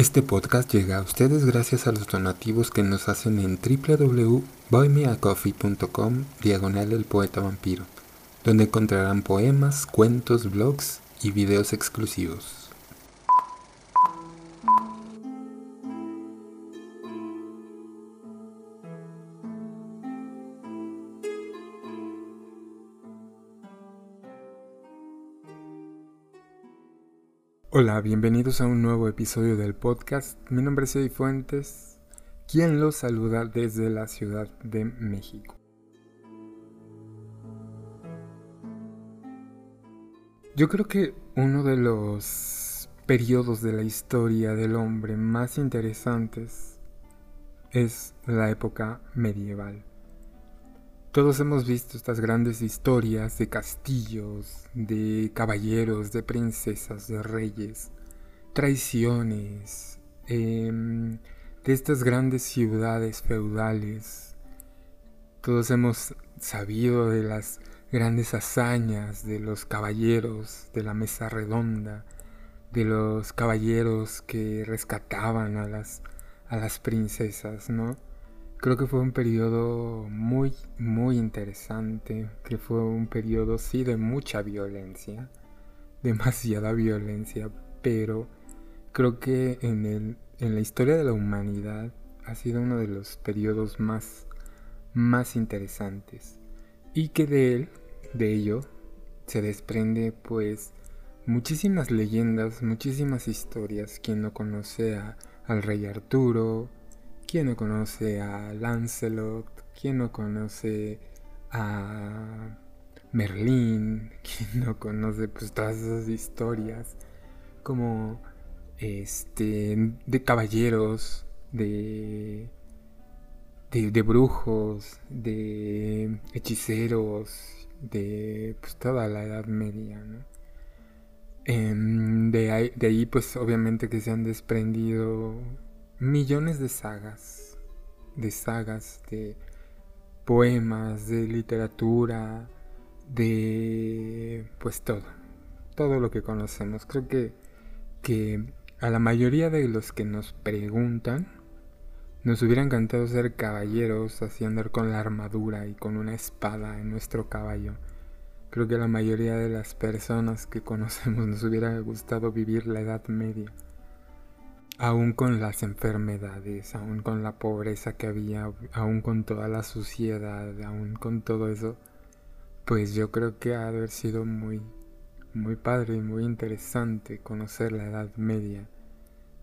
Este podcast llega a ustedes gracias a los donativos que nos hacen en www.buymeacoffee.com diagonal el poeta vampiro, donde encontrarán poemas, cuentos, blogs y videos exclusivos. Hola, bienvenidos a un nuevo episodio del podcast. Mi nombre es Eddie Fuentes, quien los saluda desde la Ciudad de México. Yo creo que uno de los periodos de la historia del hombre más interesantes es la época medieval. Todos hemos visto estas grandes historias de castillos, de caballeros, de princesas, de reyes, traiciones, em, de estas grandes ciudades feudales. Todos hemos sabido de las grandes hazañas de los caballeros de la mesa redonda, de los caballeros que rescataban a las, a las princesas, ¿no? Creo que fue un periodo muy, muy interesante, que fue un periodo sí de mucha violencia, demasiada violencia, pero creo que en, el, en la historia de la humanidad ha sido uno de los periodos más, más interesantes y que de él, de ello, se desprende pues muchísimas leyendas, muchísimas historias. Quien no conoce a, al rey Arturo, ¿Quién no conoce a Lancelot? ¿Quién no conoce a Merlín? ¿Quién no conoce pues todas esas historias como este de caballeros, de de, brujos, de hechiceros, de pues toda la Edad Media, ¿no? Em, de, ahí, de ahí pues obviamente que se han desprendido millones de sagas, de sagas, de poemas, de literatura, de pues todo, todo lo que conocemos. Creo que, que a la mayoría de los que nos preguntan, nos hubiera encantado ser caballeros, así andar con la armadura y con una espada en nuestro caballo. Creo que a la mayoría de las personas que conocemos nos hubiera gustado vivir la Edad Media aún con las enfermedades, aún con la pobreza que había, aún con toda la suciedad, aún con todo eso, pues yo creo que ha de haber sido muy, muy padre y muy interesante conocer la Edad Media,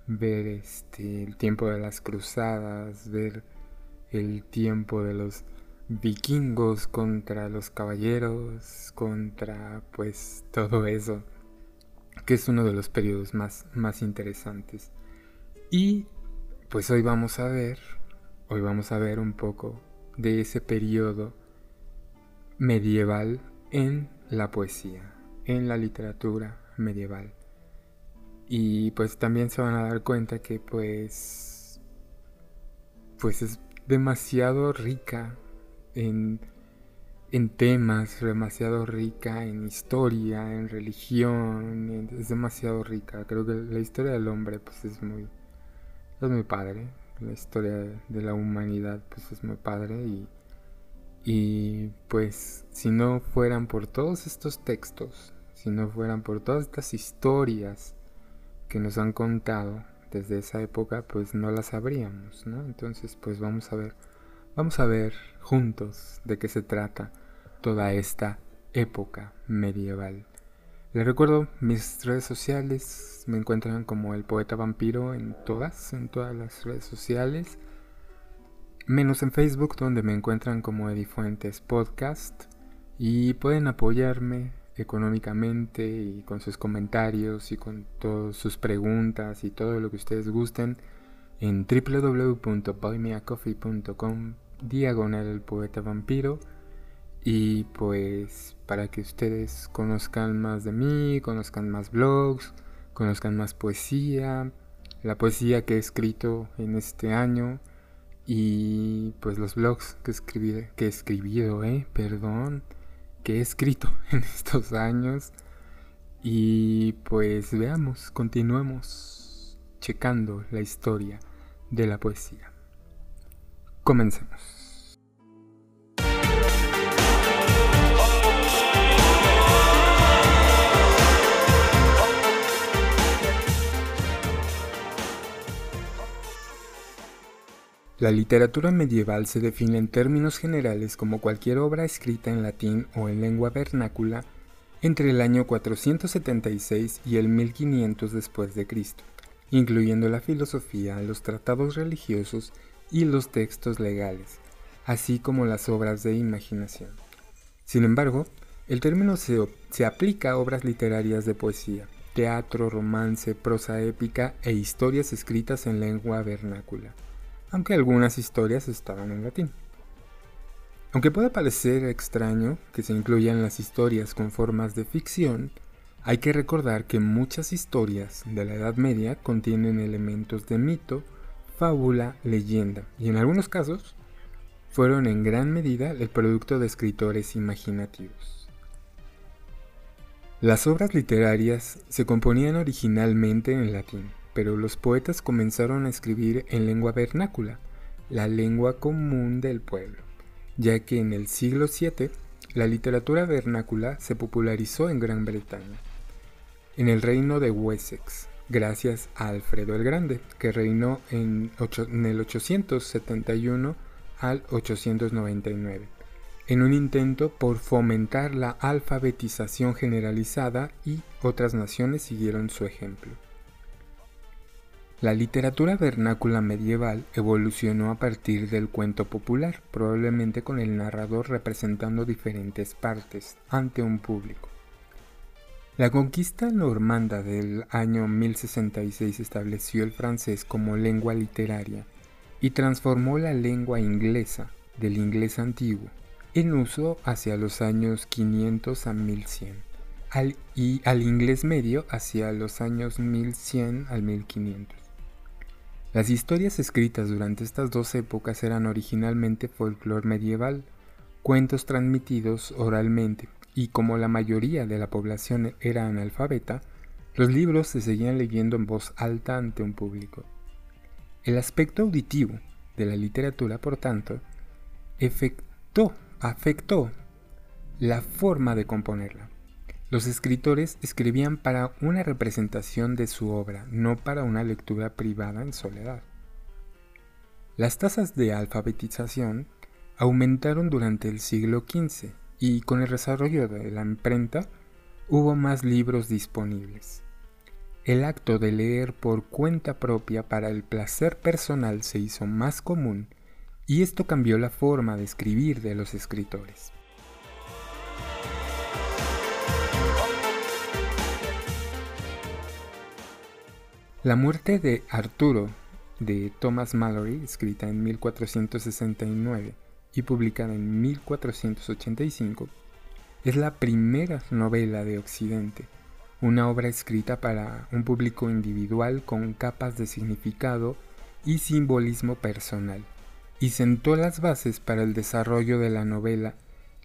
ver este, el tiempo de las cruzadas, ver el tiempo de los vikingos contra los caballeros, contra pues todo eso, que es uno de los periodos más, más interesantes. Y pues hoy vamos a ver, hoy vamos a ver un poco de ese periodo medieval en la poesía, en la literatura medieval. Y pues también se van a dar cuenta que pues pues es demasiado rica en, en temas, demasiado rica en historia, en religión, es demasiado rica. Creo que la historia del hombre pues es muy es muy padre. La historia de la humanidad pues es muy padre y, y pues si no fueran por todos estos textos, si no fueran por todas estas historias que nos han contado desde esa época, pues no las sabríamos, ¿no? Entonces, pues vamos a ver, vamos a ver juntos de qué se trata toda esta época medieval. Les recuerdo mis redes sociales, me encuentran como el poeta vampiro en todas, en todas las redes sociales, menos en Facebook donde me encuentran como Edifuentes Podcast. Y pueden apoyarme económicamente y con sus comentarios y con todas sus preguntas y todo lo que ustedes gusten en www.buymeacoffee.com diagonal el poeta vampiro y pues para que ustedes conozcan más de mí, conozcan más blogs, conozcan más poesía, la poesía que he escrito en este año y pues los blogs que, escribí, que he escribido, eh, perdón, que he escrito en estos años. Y pues veamos, continuemos. checando la historia de la poesía. Comencemos. La literatura medieval se define en términos generales como cualquier obra escrita en latín o en lengua vernácula entre el año 476 y el 1500 después de Cristo, incluyendo la filosofía, los tratados religiosos y los textos legales, así como las obras de imaginación. Sin embargo, el término se, se aplica a obras literarias de poesía, teatro, romance, prosa épica e historias escritas en lengua vernácula aunque algunas historias estaban en latín. Aunque pueda parecer extraño que se incluyan las historias con formas de ficción, hay que recordar que muchas historias de la Edad Media contienen elementos de mito, fábula, leyenda, y en algunos casos fueron en gran medida el producto de escritores imaginativos. Las obras literarias se componían originalmente en latín, pero los poetas comenzaron a escribir en lengua vernácula, la lengua común del pueblo, ya que en el siglo VII la literatura vernácula se popularizó en Gran Bretaña, en el reino de Wessex, gracias a Alfredo el Grande, que reinó en, el 871 al 899, en un intento por fomentar la alfabetización generalizada y otras naciones siguieron su ejemplo. La literatura vernácula medieval evolucionó a partir del cuento popular, probablemente con el narrador representando diferentes partes ante un público. La conquista normanda del año 1066 estableció el francés como lengua literaria y transformó la lengua inglesa del inglés antiguo en uso hacia los años 500 a 1100 y al inglés medio hacia los años 1100 al 1500. Las historias escritas durante estas dos épocas eran originalmente folclore medieval, cuentos transmitidos oralmente, y como la mayoría de la población era analfabeta, los libros se seguían leyendo en voz alta ante un público. El aspecto auditivo de la literatura, por tanto, afectó la forma de componerla. Los escritores escribían para una representación de su obra, no para una lectura privada en soledad. Las tasas de alfabetización aumentaron durante el siglo XV y con el desarrollo de la imprenta hubo más libros disponibles. El acto de leer por cuenta propia para el placer personal se hizo más común y esto cambió la forma de escribir de los escritores. La muerte de Arturo de Thomas Mallory, escrita en 1469 y publicada en 1485, es la primera novela de Occidente, una obra escrita para un público individual con capas de significado y simbolismo personal, y sentó las bases para el desarrollo de la novela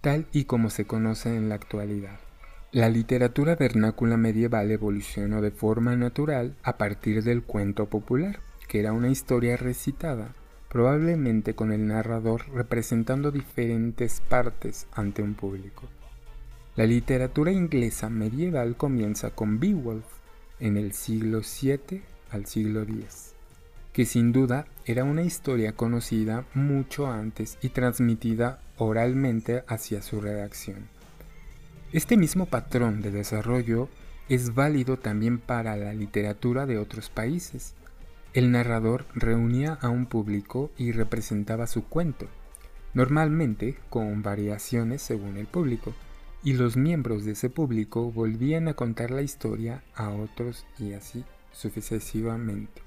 tal y como se conoce en la actualidad. La literatura vernácula medieval evolucionó de forma natural a partir del cuento popular, que era una historia recitada, probablemente con el narrador representando diferentes partes ante un público. La literatura inglesa medieval comienza con Beowulf en el siglo VII al siglo X, que sin duda era una historia conocida mucho antes y transmitida oralmente hacia su redacción. Este mismo patrón de desarrollo es válido también para la literatura de otros países. El narrador reunía a un público y representaba su cuento, normalmente con variaciones según el público, y los miembros de ese público volvían a contar la historia a otros y así sucesivamente.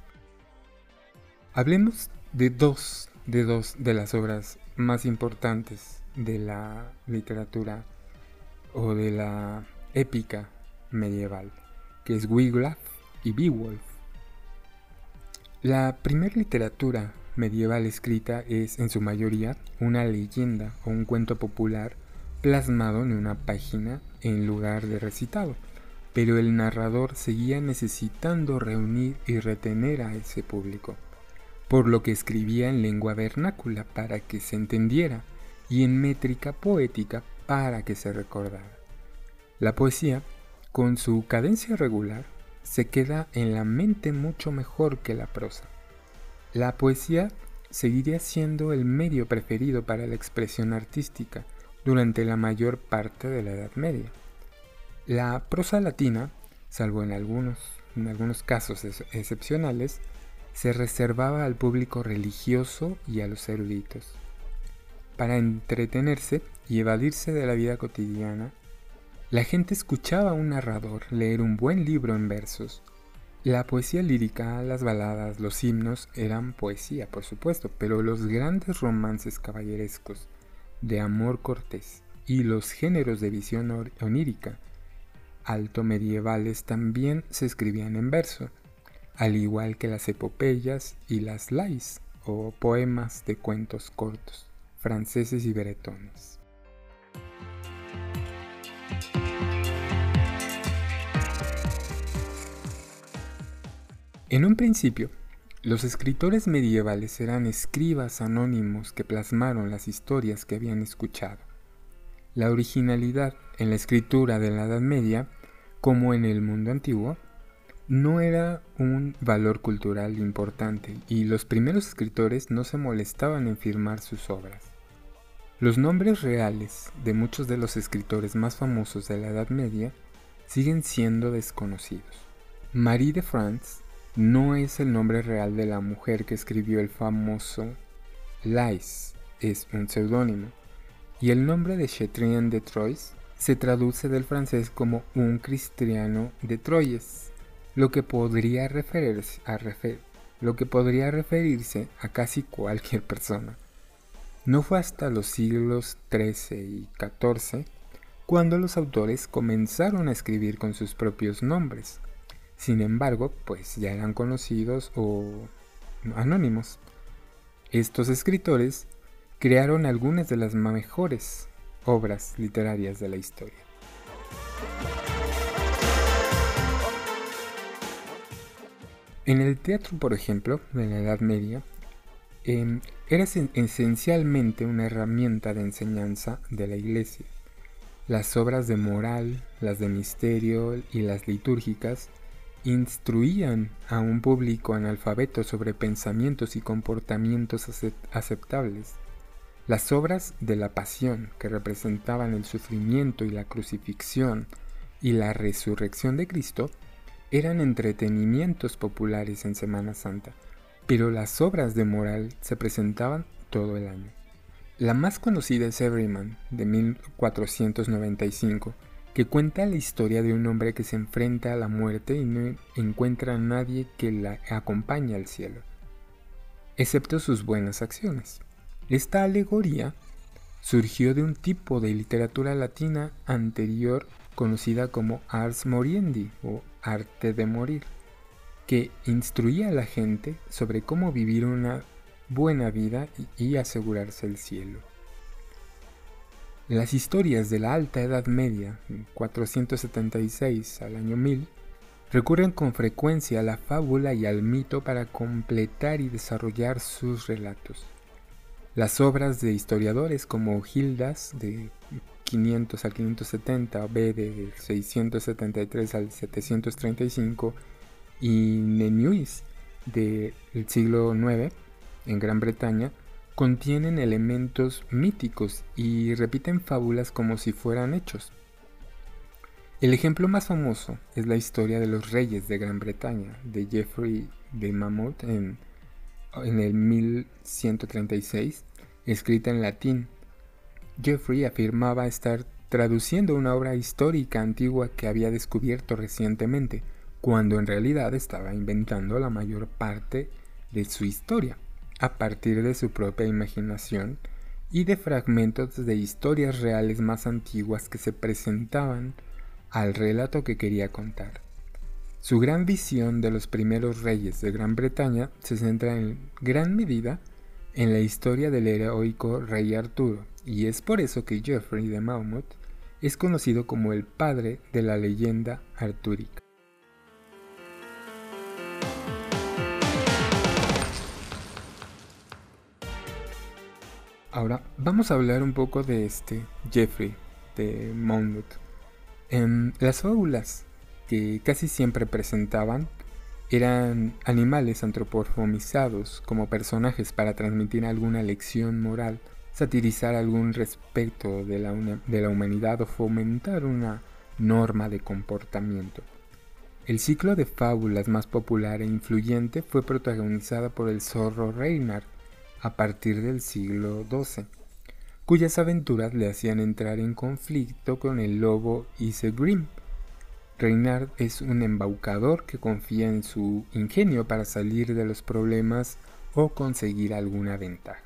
Hablemos de dos de dos de las obras más importantes de la literatura o de la épica medieval, que es Wiglaf y Beowulf. La primera literatura medieval escrita es en su mayoría una leyenda o un cuento popular plasmado en una página en lugar de recitado, pero el narrador seguía necesitando reunir y retener a ese público, por lo que escribía en lengua vernácula para que se entendiera y en métrica poética para que se recordara. La poesía, con su cadencia regular, se queda en la mente mucho mejor que la prosa. La poesía seguiría siendo el medio preferido para la expresión artística durante la mayor parte de la Edad Media. La prosa latina, salvo en algunos, en algunos casos excepcionales, se reservaba al público religioso y a los eruditos. Para entretenerse y evadirse de la vida cotidiana, la gente escuchaba a un narrador leer un buen libro en versos la poesía lírica, las baladas, los himnos eran poesía, por supuesto, pero los grandes romances caballerescos de amor cortés y los géneros de visión onírica alto medievales también se escribían en verso, al igual que las epopeyas y las lais o poemas de cuentos cortos, franceses y bretones. En un principio, los escritores medievales eran escribas anónimos que plasmaron las historias que habían escuchado. La originalidad en la escritura de la Edad Media, como en el mundo antiguo, no era un valor cultural importante y los primeros escritores no se molestaban en firmar sus obras. Los nombres reales de muchos de los escritores más famosos de la Edad Media siguen siendo desconocidos. Marie de France no es el nombre real de la mujer que escribió el famoso Lais, es un seudónimo, y el nombre de Chetrien de Troyes se traduce del francés como un cristiano de Troyes, lo que podría referirse a casi cualquier persona. No fue hasta los siglos XIII y XIV cuando los autores comenzaron a escribir con sus propios nombres, sin embargo, pues ya eran conocidos o anónimos. Estos escritores crearon algunas de las mejores obras literarias de la historia. En el teatro, por ejemplo, de la Edad Media, em, era esencialmente una herramienta de enseñanza de la iglesia. Las obras de moral, las de misterio y las litúrgicas instruían a un público analfabeto sobre pensamientos y comportamientos aceptables. Las obras de la pasión, que representaban el sufrimiento y la crucifixión y la resurrección de Cristo, eran entretenimientos populares en Semana Santa, pero las obras de moral se presentaban todo el año. La más conocida es Everyman, de 1495, que cuenta la historia de un hombre que se enfrenta a la muerte y no encuentra a nadie que la acompañe al cielo, excepto sus buenas acciones. Esta alegoría surgió de un tipo de literatura latina anterior conocida como ars moriendi o arte de morir, que instruía a la gente sobre cómo vivir una buena vida y asegurarse el cielo. Las historias de la Alta Edad Media, 476 al año 1000, recurren con frecuencia a la fábula y al mito para completar y desarrollar sus relatos. Las obras de historiadores como Gildas de 500 al 570, B de 673 al 735 y Nenhuis del siglo IX en Gran Bretaña contienen elementos míticos y repiten fábulas como si fueran hechos. El ejemplo más famoso es la historia de los reyes de Gran Bretaña de Geoffrey de Monmouth en, en el 1136, escrita en latín. Geoffrey afirmaba estar traduciendo una obra histórica antigua que había descubierto recientemente, cuando en realidad estaba inventando la mayor parte de su historia a partir de su propia imaginación y de fragmentos de historias reales más antiguas que se presentaban al relato que quería contar. Su gran visión de los primeros reyes de Gran Bretaña se centra en gran medida en la historia del heroico rey Arturo, y es por eso que Geoffrey de Monmouth es conocido como el padre de la leyenda artúrica. Ahora vamos a hablar un poco de este Jeffrey de Monmouth. En las fábulas que casi siempre presentaban eran animales antropomorfizados como personajes para transmitir alguna lección moral, satirizar algún respeto de la, de la humanidad o fomentar una norma de comportamiento. El ciclo de fábulas más popular e influyente fue protagonizada por el zorro Reynard, a partir del siglo XII, cuyas aventuras le hacían entrar en conflicto con el lobo Isegrim. Reynard es un embaucador que confía en su ingenio para salir de los problemas o conseguir alguna ventaja.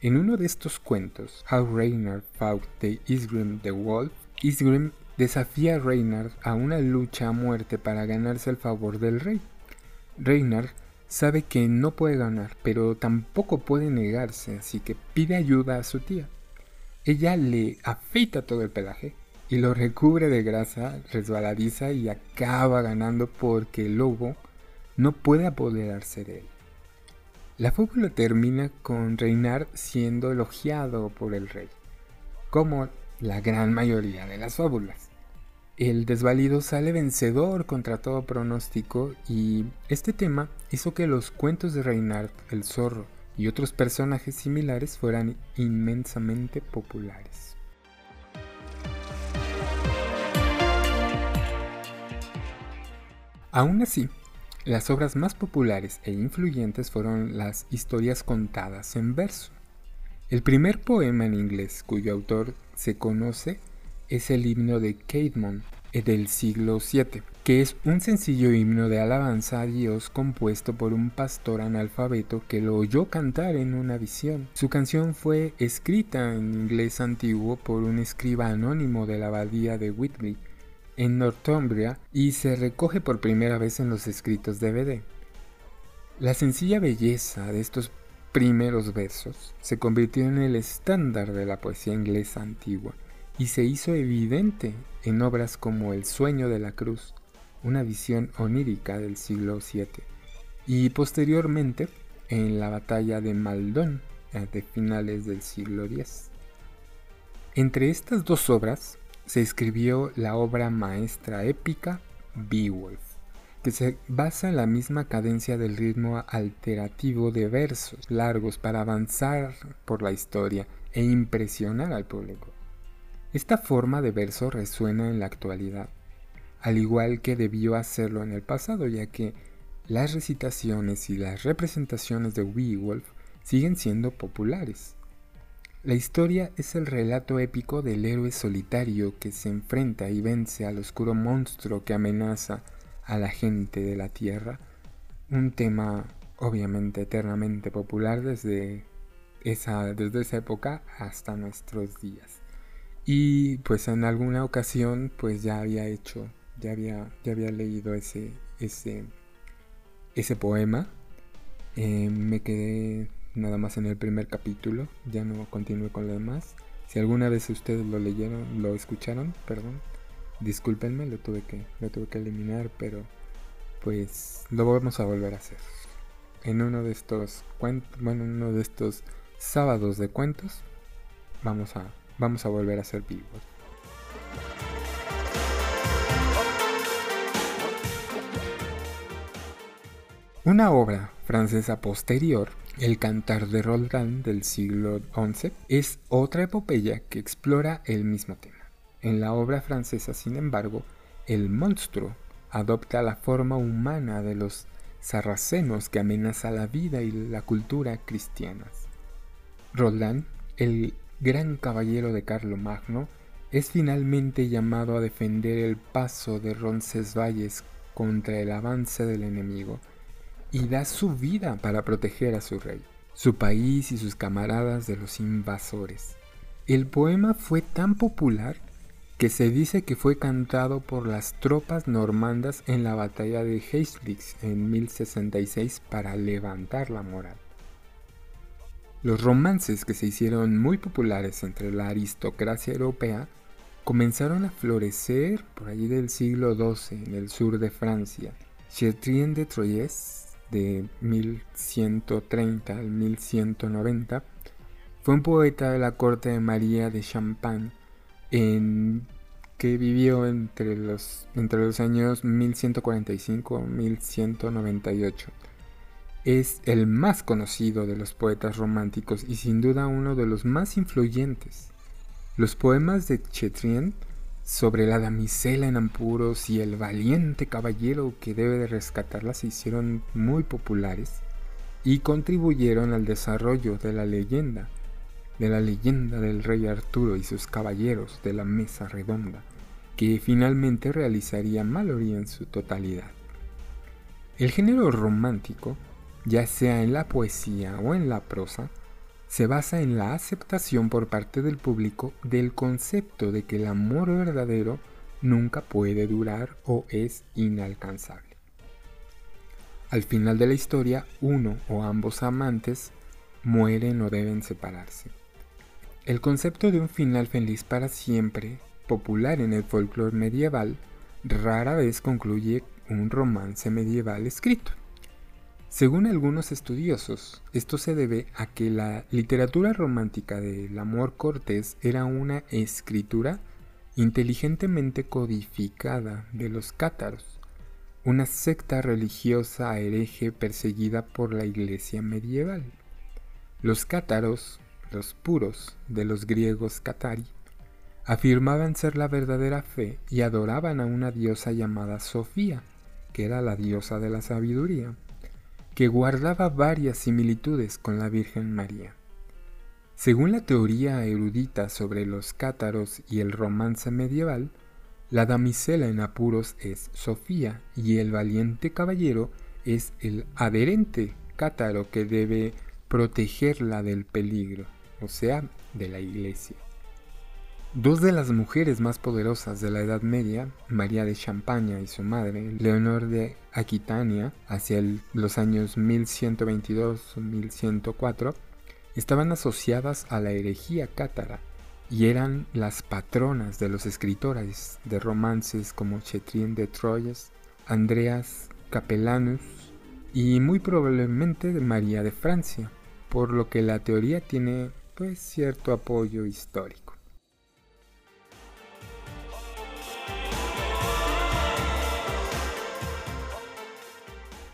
En uno de estos cuentos, How Reynard Fought the Isgrim the Wolf, Isgrim desafía a Reynard a una lucha a muerte para ganarse el favor del rey. Reynard Sabe que no puede ganar, pero tampoco puede negarse, así que pide ayuda a su tía. Ella le afeita todo el pelaje y lo recubre de grasa resbaladiza y acaba ganando porque el lobo no puede apoderarse de él. La fábula termina con Reinar siendo elogiado por el rey, como la gran mayoría de las fábulas el desvalido sale vencedor contra todo pronóstico y este tema hizo que los cuentos de Reynard el Zorro y otros personajes similares fueran inmensamente populares. Aún así, las obras más populares e influyentes fueron las historias contadas en verso. El primer poema en inglés cuyo autor se conoce es el himno de Caedmon eh, del siglo VII, que es un sencillo himno de alabanza a Dios compuesto por un pastor analfabeto que lo oyó cantar en una visión. Su canción fue escrita en inglés antiguo por un escriba anónimo de la abadía de Whitby, en Northumbria, y se recoge por primera vez en los escritos de Bede. La sencilla belleza de estos primeros versos se convirtió en el estándar de la poesía inglesa antigua y se hizo evidente en obras como El sueño de la cruz, una visión onírica del siglo VII, y posteriormente en la batalla de Maldon eh, de finales del siglo X. Entre estas dos obras se escribió la obra maestra épica Beowulf, que se basa en la misma cadencia del ritmo alterativo de versos largos para avanzar por la historia e impresionar al público. Esta forma de verso resuena en la actualidad, al igual que debió hacerlo en el pasado, ya que las recitaciones y las representaciones de Beowulf siguen siendo populares. La historia es el relato épico del héroe solitario que se enfrenta y vence al oscuro monstruo que amenaza a la gente de la Tierra, un tema obviamente eternamente popular desde esa, desde esa época hasta nuestros días. Y pues en alguna ocasión pues ya había hecho, ya había, ya había leído ese, ese, ese poema. Eh, me quedé nada más en el primer capítulo, ya no continué con lo demás. Si alguna vez ustedes lo leyeron, lo escucharon, perdón, discúlpenme, lo tuve que, lo tuve que eliminar, pero pues lo vamos a volver a hacer. En uno de estos cuentos, bueno, en uno de estos sábados de cuentos, vamos a vamos a volver a ser vivos. Una obra francesa posterior, El Cantar de Roldán del siglo XI, es otra epopeya que explora el mismo tema. En la obra francesa, sin embargo, el monstruo adopta la forma humana de los sarracenos que amenaza la vida y la cultura cristianas. Roldán, el gran caballero de Carlomagno, es finalmente llamado a defender el paso de Roncesvalles contra el avance del enemigo y da su vida para proteger a su rey, su país y sus camaradas de los invasores. El poema fue tan popular que se dice que fue cantado por las tropas normandas en la batalla de Hastings en 1066 para levantar la moral. Los romances que se hicieron muy populares entre la aristocracia europea comenzaron a florecer por allí del siglo XII en el sur de Francia. Chatrien de Troyes, de 1130 al 1190, fue un poeta de la corte de María de Champagne, en, que vivió entre los, entre los años 1145 y 1198. Es el más conocido de los poetas románticos y sin duda uno de los más influyentes. Los poemas de Chetrien sobre la damisela en apuros y el valiente caballero que debe de rescatarla se hicieron muy populares y contribuyeron al desarrollo de la leyenda, de la leyenda del rey Arturo y sus caballeros de la mesa redonda, que finalmente realizaría Mallory en su totalidad. El género romántico, ya sea en la poesía o en la prosa, se basa en la aceptación por parte del público del concepto de que el amor verdadero nunca puede durar o es inalcanzable. Al final de la historia, uno o ambos amantes mueren o deben separarse. El concepto de un final feliz para siempre, popular en el folclore medieval, rara vez concluye un romance medieval escrito. Según algunos estudiosos, esto se debe a que la literatura romántica del amor cortés era una escritura inteligentemente codificada de los cátaros, una secta religiosa hereje perseguida por la iglesia medieval. Los cátaros, los puros de los griegos catari, afirmaban ser la verdadera fe y adoraban a una diosa llamada Sofía, que era la diosa de la sabiduría que guardaba varias similitudes con la Virgen María. Según la teoría erudita sobre los cátaros y el romance medieval, la damisela en apuros es Sofía y el valiente caballero es el adherente cátaro que debe protegerla del peligro, o sea, de la iglesia. Dos de las mujeres más poderosas de la Edad Media, María de Champaña y su madre, Leonor de Aquitania, hacia los años 1122-1104, estaban asociadas a la herejía cátara y eran las patronas de los escritores de romances como Chetrien de Troyes, Andreas Capellanus y muy probablemente de María de Francia, por lo que la teoría tiene pues cierto apoyo histórico.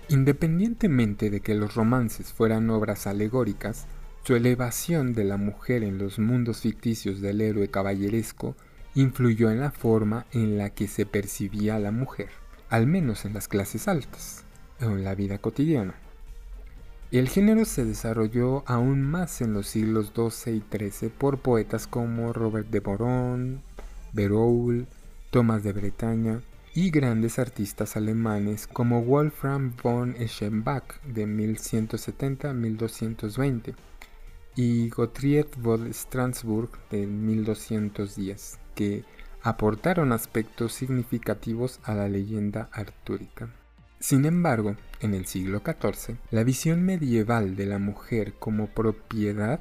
Independientemente de que los romances fueran obras alegóricas, su elevación de la mujer en los mundos ficticios del héroe caballeresco influyó en la forma en la que se percibía a la mujer, al menos en las clases altas, o en la vida cotidiana. El género se desarrolló aún más en los siglos XII y XIII por poetas como Robert de Boron, Beroul, Tomás de Bretaña, y grandes artistas alemanes como Wolfram von Eschenbach de 1170 a 1220 y Gottfried von Strasbourg de 1210, que aportaron aspectos significativos a la leyenda artúrica. Sin embargo, en el siglo XIV, la visión medieval de la mujer como propiedad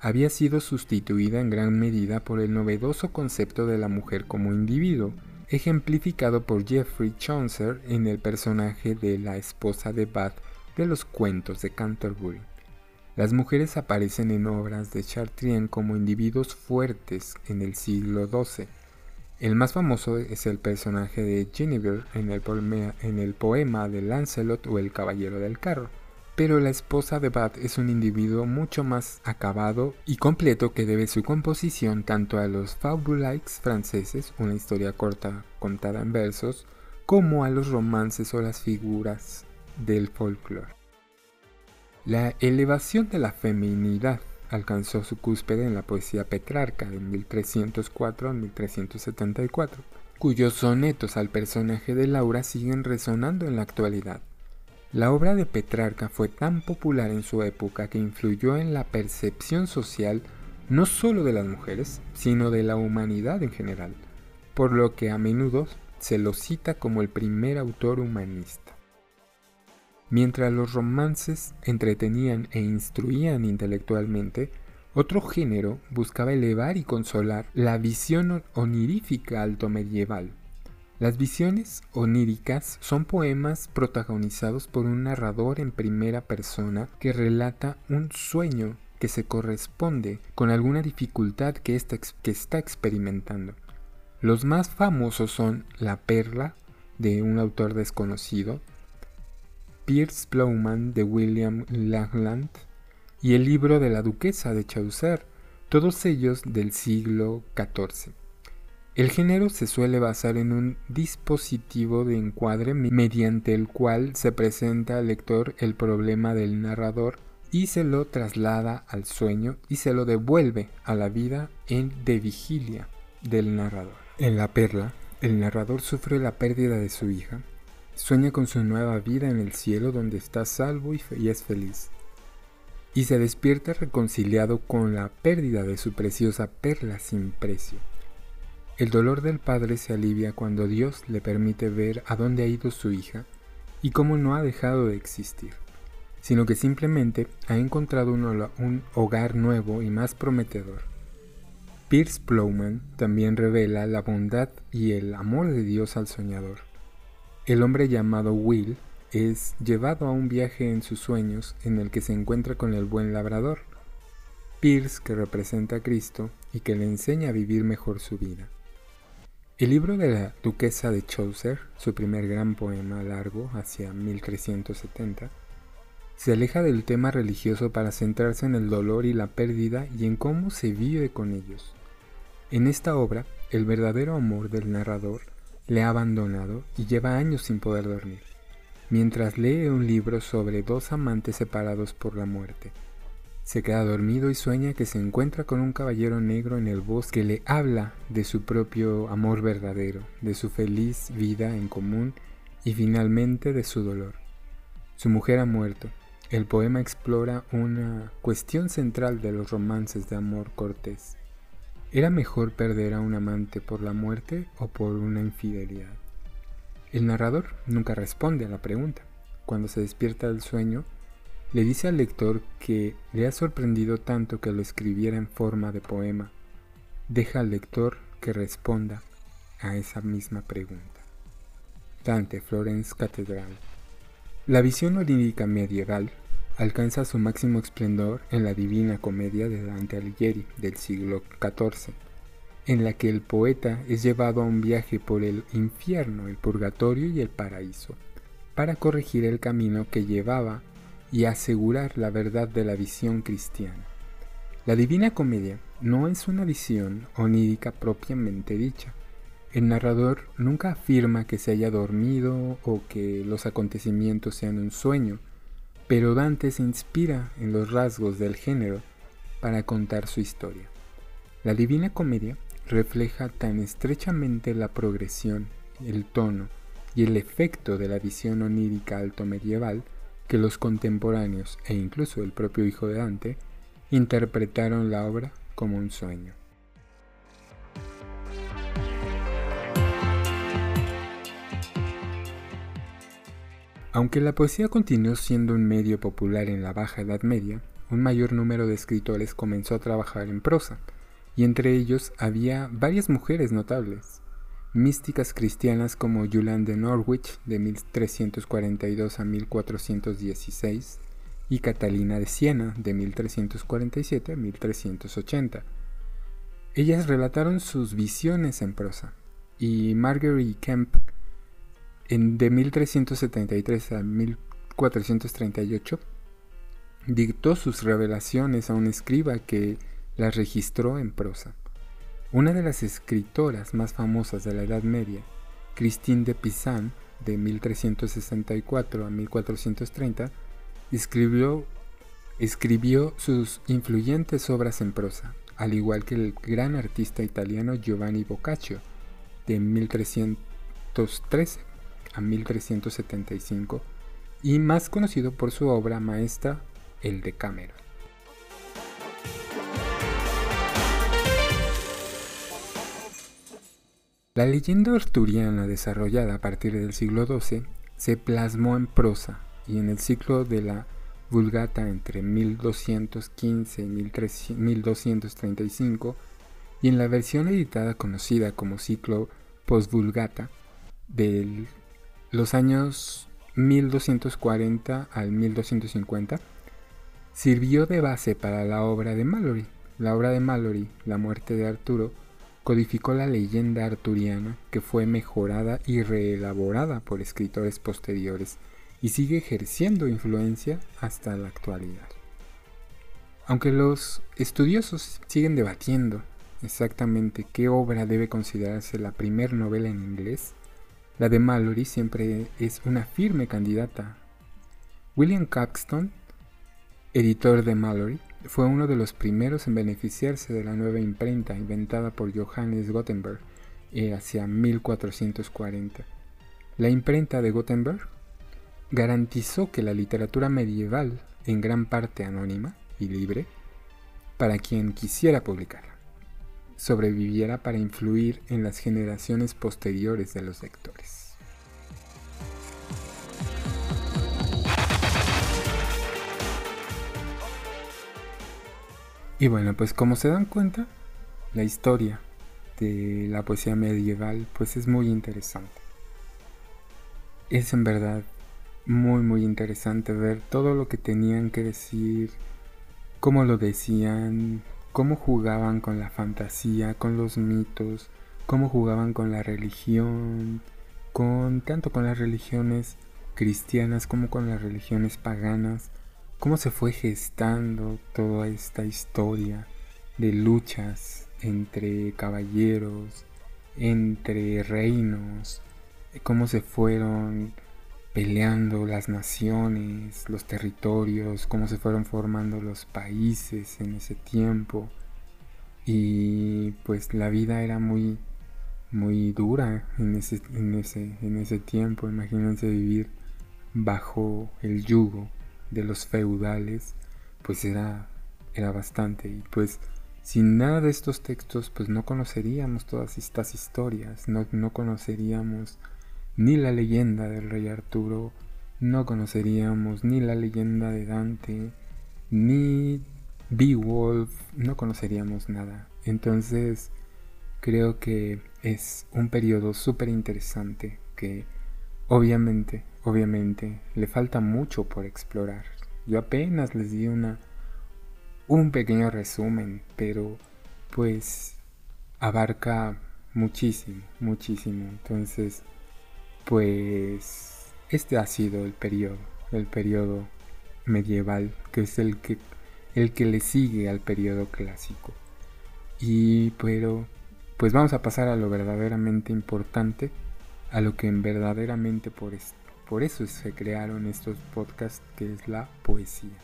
había sido sustituida en gran medida por el novedoso concepto de la mujer como individuo, ejemplificado por Geoffrey Chaucer en el personaje de la esposa de Bath de los cuentos de Canterbury. Las mujeres aparecen en obras de Chartrien como individuos fuertes en el siglo XII. El más famoso es el personaje de Guinevere en el, poema, en el poema de Lancelot o El Caballero del Carro pero la esposa de Bath es un individuo mucho más acabado y completo que debe su composición tanto a los fabulaires franceses, una historia corta contada en versos, como a los romances o las figuras del folclore. La elevación de la feminidad alcanzó su cúspide en la poesía Petrarca de 1304 a 1374, cuyos sonetos al personaje de Laura siguen resonando en la actualidad. La obra de Petrarca fue tan popular en su época que influyó en la percepción social no solo de las mujeres, sino de la humanidad en general, por lo que a menudo se lo cita como el primer autor humanista. Mientras los romances entretenían e instruían intelectualmente, Otro género buscaba elevar y consolar la visión onírica alto medieval. Las visiones oníricas son poemas protagonizados por un narrador en primera persona que relata un sueño que se corresponde con alguna dificultad que está, experimentando. Los más famosos son La Perla, de un autor desconocido, Pierce Plowman, de William Langland, y el libro de la Duquesa de Chaucer, todos ellos del siglo XIV. El género se suele basar en un dispositivo de encuadre mediante el cual se presenta al lector el problema del narrador y se lo traslada al sueño y se lo devuelve a la vida en de vigilia del narrador. En La Perla, el narrador sufre la pérdida de su hija, sueña con su nueva vida en el cielo donde está salvo y, es feliz, y se despierta reconciliado con la pérdida de su preciosa perla sin precio. El dolor del padre se alivia cuando Dios le permite ver a dónde ha ido su hija y cómo no ha dejado de existir, sino que simplemente ha encontrado un, hogar nuevo y más prometedor. Pierce Plowman también revela la bondad y el amor de Dios al soñador. El hombre llamado Will es llevado a un viaje en sus sueños en el que se encuentra con el buen labrador, Pierce que representa a Cristo y que le enseña a vivir mejor su vida. El libro de la Duquesa de Chaucer, su primer gran poema largo hacia 1370, se aleja del tema religioso para centrarse en el dolor y la pérdida y en cómo se vive con ellos. En esta obra, el verdadero amor del narrador le ha abandonado y lleva años sin poder dormir, mientras lee un libro sobre dos amantes separados por la muerte se queda dormido y sueña que se encuentra con un caballero negro en el bosque que le habla de su propio amor verdadero, de su feliz vida en común y finalmente de su dolor. Su mujer ha muerto. El poema explora una cuestión central de los romances de amor cortés. ¿Era mejor perder a un amante por la muerte o por una infidelidad? El narrador nunca responde a la pregunta. Cuando se despierta del sueño, le dice al lector que le ha sorprendido tanto que lo escribiera en forma de poema. Deja al lector que responda a esa misma pregunta. Dante, Florence Catedral. La visión onírica medieval alcanza su máximo esplendor en la Divina Comedia de Dante Alighieri del siglo XIV, en la que el poeta es llevado a un viaje por el infierno, el purgatorio y el paraíso, para corregir el camino que llevaba y asegurar la verdad de la visión cristiana. La Divina Comedia no es una visión onírica propiamente dicha. El narrador nunca afirma que se haya dormido o que los acontecimientos sean un sueño, pero Dante se inspira en los rasgos del género para contar su historia. La Divina Comedia refleja tan estrechamente la progresión, el tono y el efecto de la visión onírica alto medieval que los contemporáneos e incluso el propio hijo de Dante interpretaron la obra como un sueño. Aunque la poesía continuó siendo un medio popular en la Baja Edad Media, un mayor número de escritores comenzó a trabajar en prosa, y entre ellos había varias mujeres notables místicas cristianas como Julian de Norwich de 1342 a 1416 y Catalina de Siena de 1347 a 1380. Ellas relataron sus visiones en prosa y Marguerite Kemp en, de 1373 a 1438 dictó sus revelaciones a un escriba que las registró en prosa. Una de las escritoras más famosas de la Edad Media, Christine de Pizan, de 1364 a 1430, escribió, escribió sus influyentes obras en prosa, al igual que el gran artista italiano Giovanni Boccaccio, de 1313 a 1375, y más conocido por su obra maestra El Decameron. La leyenda arturiana desarrollada a partir del siglo XII se plasmó en prosa y en el ciclo de la Vulgata entre 1215 y 1235 y en la versión editada conocida como ciclo Post-Vulgata de los años 1240 al 1250 sirvió de base para la obra de Mallory. La obra de Mallory, La muerte de Arturo, codificó la leyenda arturiana que fue mejorada y reelaborada por escritores posteriores y sigue ejerciendo influencia hasta la actualidad. Aunque los estudiosos siguen debatiendo exactamente qué obra debe considerarse la primer novela en inglés, la de Mallory siempre es una firme candidata. William Caxton, editor de Mallory, fue uno de los primeros en beneficiarse de la nueva imprenta inventada por Johannes Gutenberg eh, hacia 1440. La imprenta de Gutenberg garantizó que la literatura medieval, en gran parte anónima y libre, para quien quisiera publicarla, sobreviviera para influir en las generaciones posteriores de los lectores. Y bueno, pues como se dan cuenta, la historia de la poesía medieval pues es muy interesante. Es en verdad muy muy interesante ver todo lo que tenían que decir, cómo lo decían, cómo jugaban con la fantasía, con los mitos, cómo jugaban con la religión, con tanto con las religiones cristianas como con las religiones paganas cómo se fue gestando toda esta historia de luchas entre caballeros, entre reinos, cómo se fueron peleando las naciones, los territorios, cómo se fueron formando los países en ese tiempo. Y pues la vida era muy muy dura en ese, en ese, en ese tiempo. Imagínense vivir bajo el yugo de los feudales, pues era, era bastante. Y pues sin nada de estos textos, pues no conoceríamos todas estas historias, no, no conoceríamos ni la leyenda del rey Arturo, no conoceríamos ni la leyenda de Dante, ni Beowulf, no conoceríamos nada. Entonces, creo que es un periodo súper interesante que obviamente Obviamente, le falta mucho por explorar. Yo apenas les di una un pequeño resumen, pero pues abarca muchísimo, muchísimo. Entonces, pues este ha sido el periodo, el periodo medieval, que es el que el que le sigue al periodo clásico. Y pero pues vamos a pasar a lo verdaderamente importante, a lo que verdaderamente por por eso se crearon estos podcasts que es la poesía.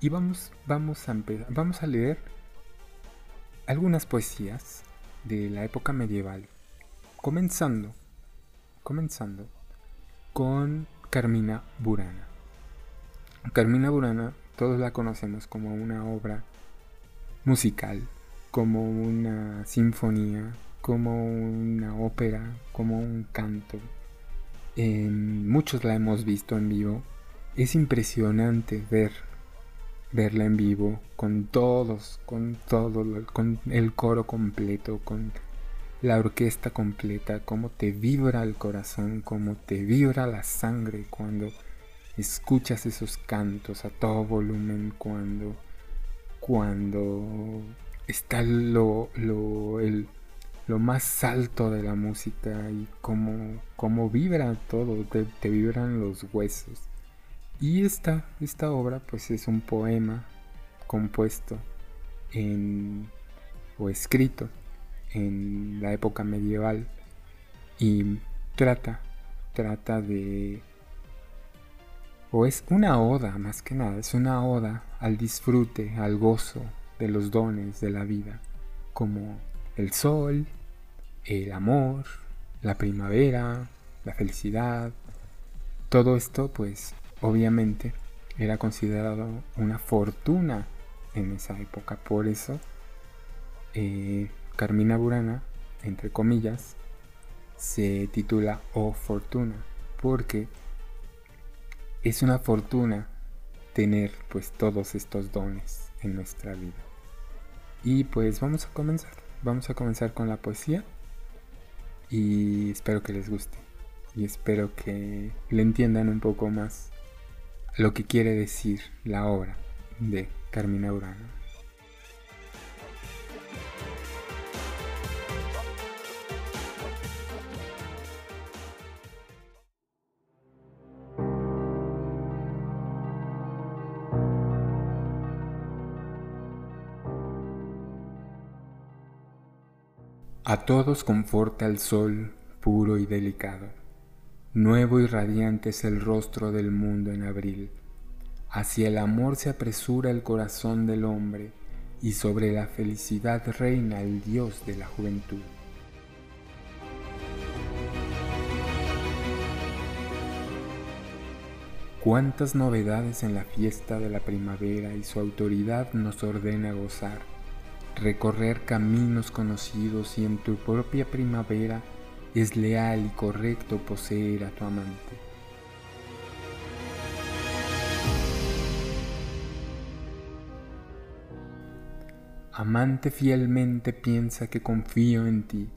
Y vamos, vamos, a, vamos a leer algunas poesías de la época medieval, comenzando, comenzando con Carmina Burana. Carmina Burana todos la conocemos como una obra musical, como una sinfonía, como una ópera, como un canto, muchos la hemos visto en vivo. Es impresionante ver verla en vivo con todos, con todo, con el coro completo, con la orquesta completa, cómo te vibra el corazón, cómo te vibra la sangre cuando escuchas esos cantos a todo volumen, cuando cuando está lo, lo el, lo más alto de la música y cómo, cómo vibra todo, te, vibran los huesos. Y esta, esta obra pues es un poema compuesto en, o escrito en la época medieval y trata, trata de, o es una oda más que nada, es una oda al disfrute, al gozo de los dones de la vida, como el sol, el amor, la primavera, la felicidad. Todo esto pues obviamente era considerado una fortuna en esa época. Por eso eh, Carmina Burana, entre comillas, se titula O Fortuna, porque es una fortuna tener pues todos estos dones en nuestra vida. Y pues vamos a comenzar. Vamos a comenzar con la poesía y espero que les guste y espero que le entiendan un poco más lo que quiere decir la obra de Carmina Urano. A todos conforta el sol puro y delicado. Nuevo y radiante es el rostro del mundo en abril. Hacia el amor se apresura el corazón del hombre y sobre la felicidad reina el Dios de la juventud. Cuántas novedades en la fiesta de la primavera y su autoridad nos ordena gozar recorrer caminos conocidos y en tu propia primavera es leal y correcto poseer a tu amante. Amante fielmente piensa que confío en ti.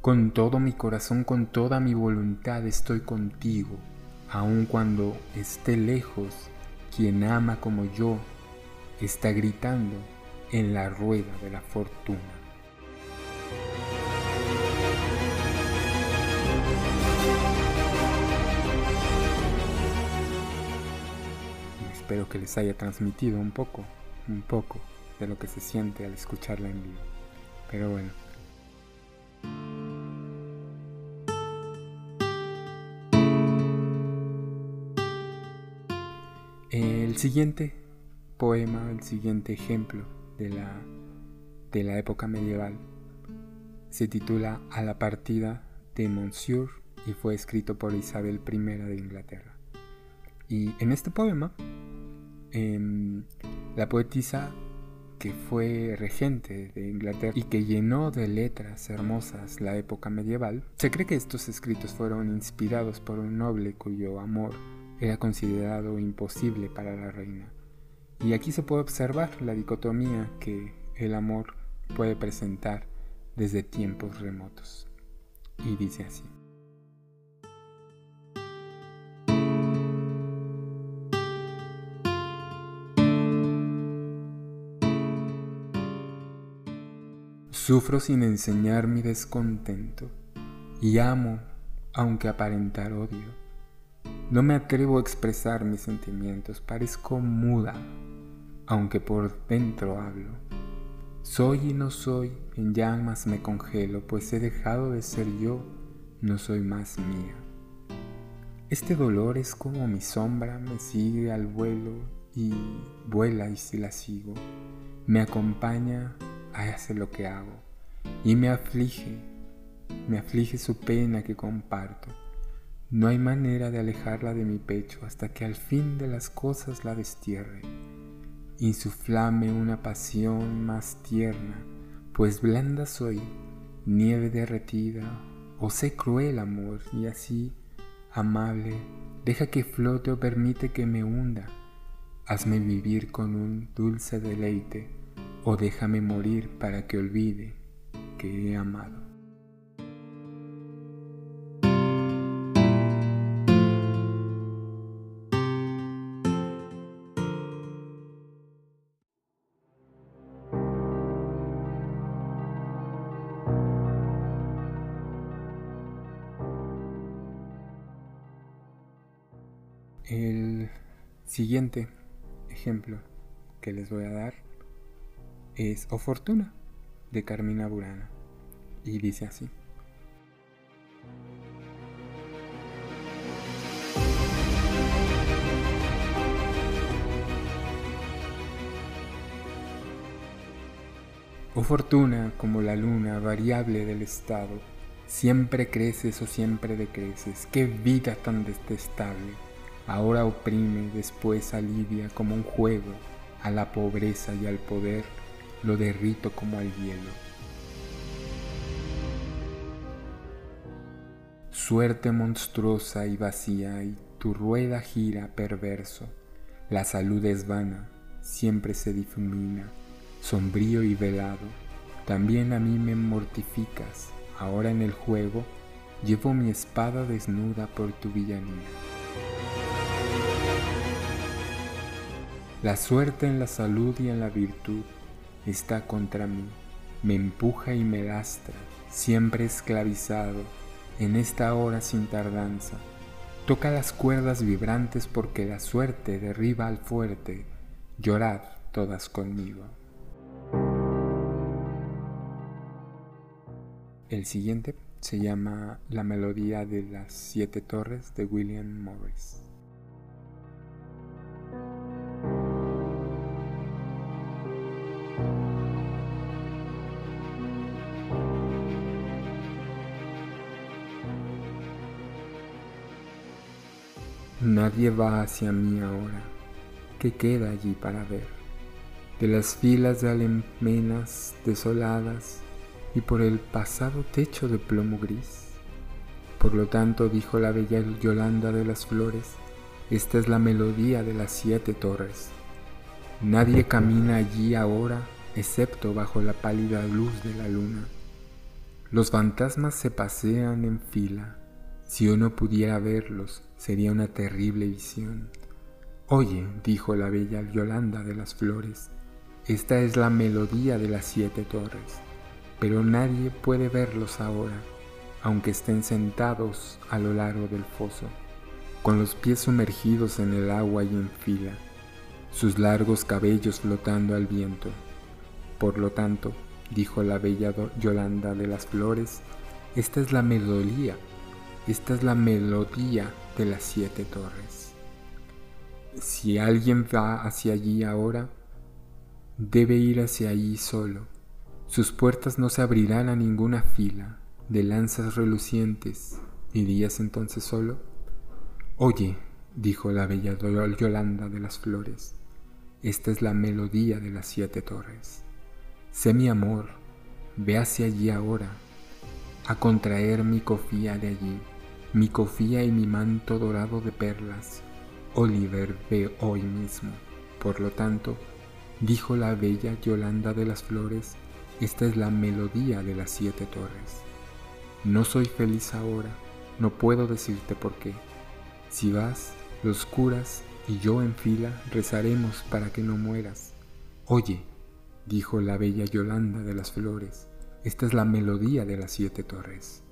Con todo mi corazón, con toda mi voluntad estoy contigo, aun cuando esté lejos, quien ama como yo está gritando en la rueda de la fortuna. espero que les haya transmitido un poco, un poco de lo que se siente al escucharla en vivo. Pero bueno. El siguiente poema, el siguiente ejemplo de la, de la época medieval. Se titula A la partida de Monsieur y fue escrito por Isabel I de Inglaterra. Y en este poema, em, la poetisa que fue regente de Inglaterra y que llenó de letras hermosas la época medieval, se cree que estos escritos fueron inspirados por un noble cuyo amor era considerado imposible para la reina. Y aquí se puede observar la dicotomía que el amor puede presentar desde tiempos remotos. Y dice así. Sufro sin enseñar mi descontento y amo aunque aparentar odio. No me atrevo a expresar mis sentimientos, parezco muda aunque por dentro hablo. Soy y no soy, en llamas me congelo, pues he dejado de ser yo, no soy más mía. Este dolor es como mi sombra me sigue al vuelo y vuela y si la sigo, me acompaña, hace lo que hago y me aflige, me aflige su pena que comparto. No hay manera de alejarla de mi pecho hasta que al fin de las cosas la destierre insuflame una pasión más tierna, pues blanda soy, nieve derretida, o sé cruel amor, y así, amable, deja que flote o permite que me hunda, hazme vivir con un dulce deleite, o déjame morir para que olvide que he amado. Siguiente ejemplo que les voy a dar es O Fortuna de Carmina Burana. Y dice así. O fortuna como la luna variable del estado, siempre creces o siempre decreces, qué vida tan detestable ahora oprime, después alivia como un juego a la pobreza y al poder, lo derrito como al hielo. Suerte monstruosa y vacía y tu rueda gira perverso, La salud es vana, siempre se difumina, sombrío y velado. También a mí me mortificas, ahora en el juego llevo mi espada desnuda por tu villanía. La suerte en la salud y en la virtud está contra mí, me empuja y me lastra, siempre esclavizado, en esta hora sin tardanza. Toca las cuerdas vibrantes porque la suerte derriba al fuerte, llorad todas conmigo. El siguiente se llama La melodía de las siete torres de William Morris. Nadie va hacia mí ahora. ¿Qué queda allí para ver? De las filas de almenas desoladas y por el pasado techo de plomo gris. Por lo tanto, dijo la bella Yolanda de las Flores, esta es la melodía de las siete torres. Nadie camina allí ahora, excepto bajo la pálida luz de la luna. Los fantasmas se pasean en fila si yo no pudiera verlos, sería una terrible visión. Oye, dijo la bella Yolanda de las Flores, esta es la melodía de las siete torres, pero nadie puede verlos ahora, aunque estén sentados a lo largo del foso, con los pies sumergidos en el agua y en fila, sus largos cabellos flotando al viento. Por lo tanto, dijo la bella Yolanda de las Flores, esta es la melodía esta es la melodía de las siete torres. Si alguien va hacia allí ahora, debe ir hacia allí solo. Sus puertas no se abrirán a ninguna fila de lanzas relucientes. ¿Irías entonces solo? Oye, dijo la bella Yolanda de las Flores, esta es la melodía de las siete torres. Sé mi amor, ve hacia allí ahora, a contraer mi cofía de allí mi cofía y mi manto dorado de perlas. Oliver ve hoy mismo. Por lo tanto, dijo la bella Yolanda de las Flores, esta es la melodía de las siete torres. No soy feliz ahora, no puedo decirte por qué. Si vas, los curas y yo en fila rezaremos para que no mueras. Oye, dijo la bella Yolanda de las Flores, esta es la melodía de las siete torres.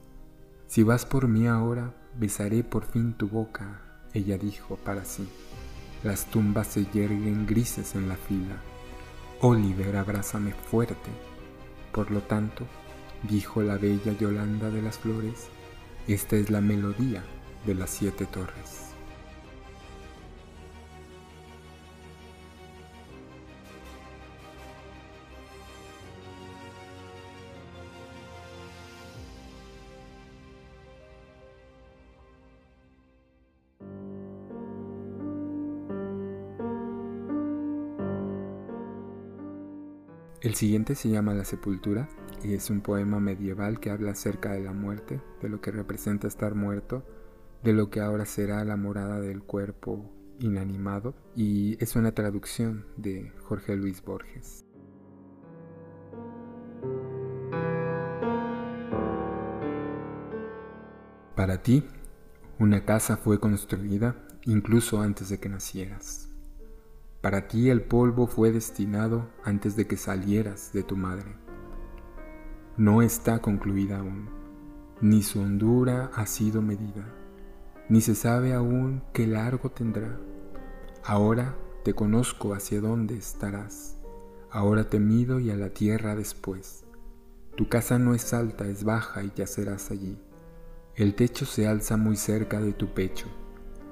Si vas por mí ahora, besaré por fin tu boca, ella dijo para sí. Las tumbas se yerguen grises en la fila. Oliver, abrázame fuerte. Por lo tanto, dijo la bella Yolanda de las Flores, esta es la melodía de las siete torres. El siguiente se llama La Sepultura y es un poema medieval que habla acerca de la muerte, de lo que representa estar muerto, de lo que ahora será la morada del cuerpo inanimado y es una traducción de Jorge Luis Borges. Para ti, una casa fue construida incluso antes de que nacieras. Para ti el polvo fue destinado antes de que salieras de tu madre. No está concluida aún, ni su hondura ha sido medida, ni se sabe aún qué largo tendrá. Ahora te conozco hacia dónde estarás, ahora te mido y a la tierra después. Tu casa no es alta, es baja y yacerás allí. El techo se alza muy cerca de tu pecho,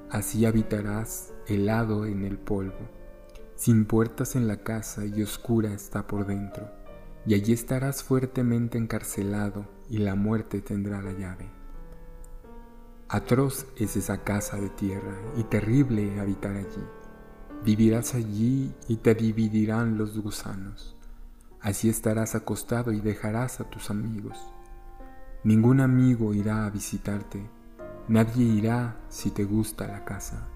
así habitarás helado en el polvo sin puertas en la casa y oscura está por dentro, y allí estarás fuertemente encarcelado y la muerte tendrá la llave. Atroz es esa casa de tierra y terrible habitar allí. Vivirás allí y te dividirán los gusanos. Así estarás acostado y dejarás a tus amigos. Ningún amigo irá a visitarte, nadie irá si te gusta la casa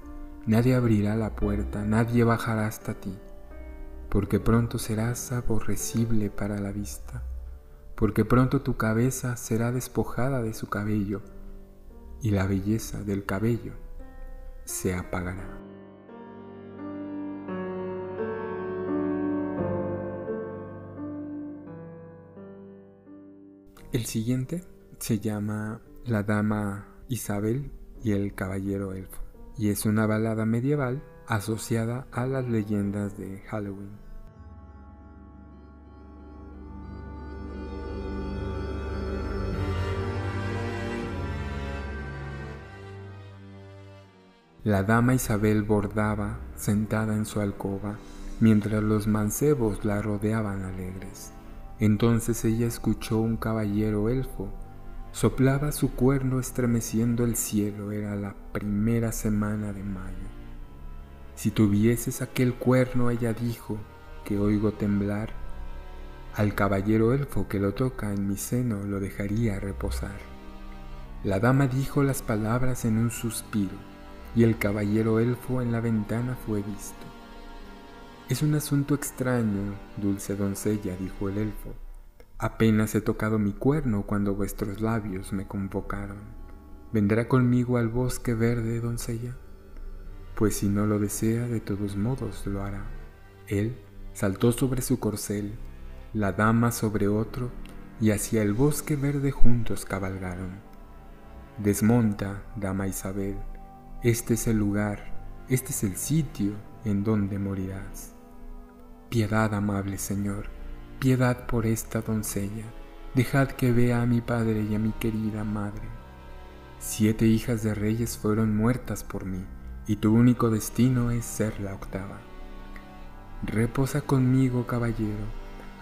nadie abrirá la puerta, nadie bajará hasta ti, porque pronto serás aborrecible para la vista, porque pronto tu cabeza será despojada de su cabello, y la belleza del cabello se apagará. El siguiente se llama La Dama Isabel y el Caballero Elfo y es una balada medieval asociada a las leyendas de Halloween. La dama Isabel bordaba sentada en su alcoba, mientras los mancebos la rodeaban alegres. Entonces ella escuchó un caballero elfo. Soplaba su cuerno estremeciendo el cielo. Era la primera semana de mayo. Si tuvieses aquel cuerno, ella dijo, que oigo temblar, al caballero elfo que lo toca en mi seno lo dejaría reposar. La dama dijo las palabras en un suspiro, y el caballero elfo en la ventana fue visto. Es un asunto extraño, dulce doncella, dijo el elfo. Apenas he tocado mi cuerno cuando vuestros labios me convocaron. ¿Vendrá conmigo al bosque verde, doncella? Pues si no lo desea, de todos modos lo hará. Él saltó sobre su corcel, la dama sobre otro, y hacia el bosque verde juntos cabalgaron. Desmonta, dama Isabel, este es el lugar, este es el sitio en donde morirás. Piedad, amable Señor, piedad por esta doncella, dejad que vea a mi padre y a mi querida madre. Siete hijas de reyes fueron muertas por mí, y tu único destino es ser la octava. Reposa conmigo, caballero,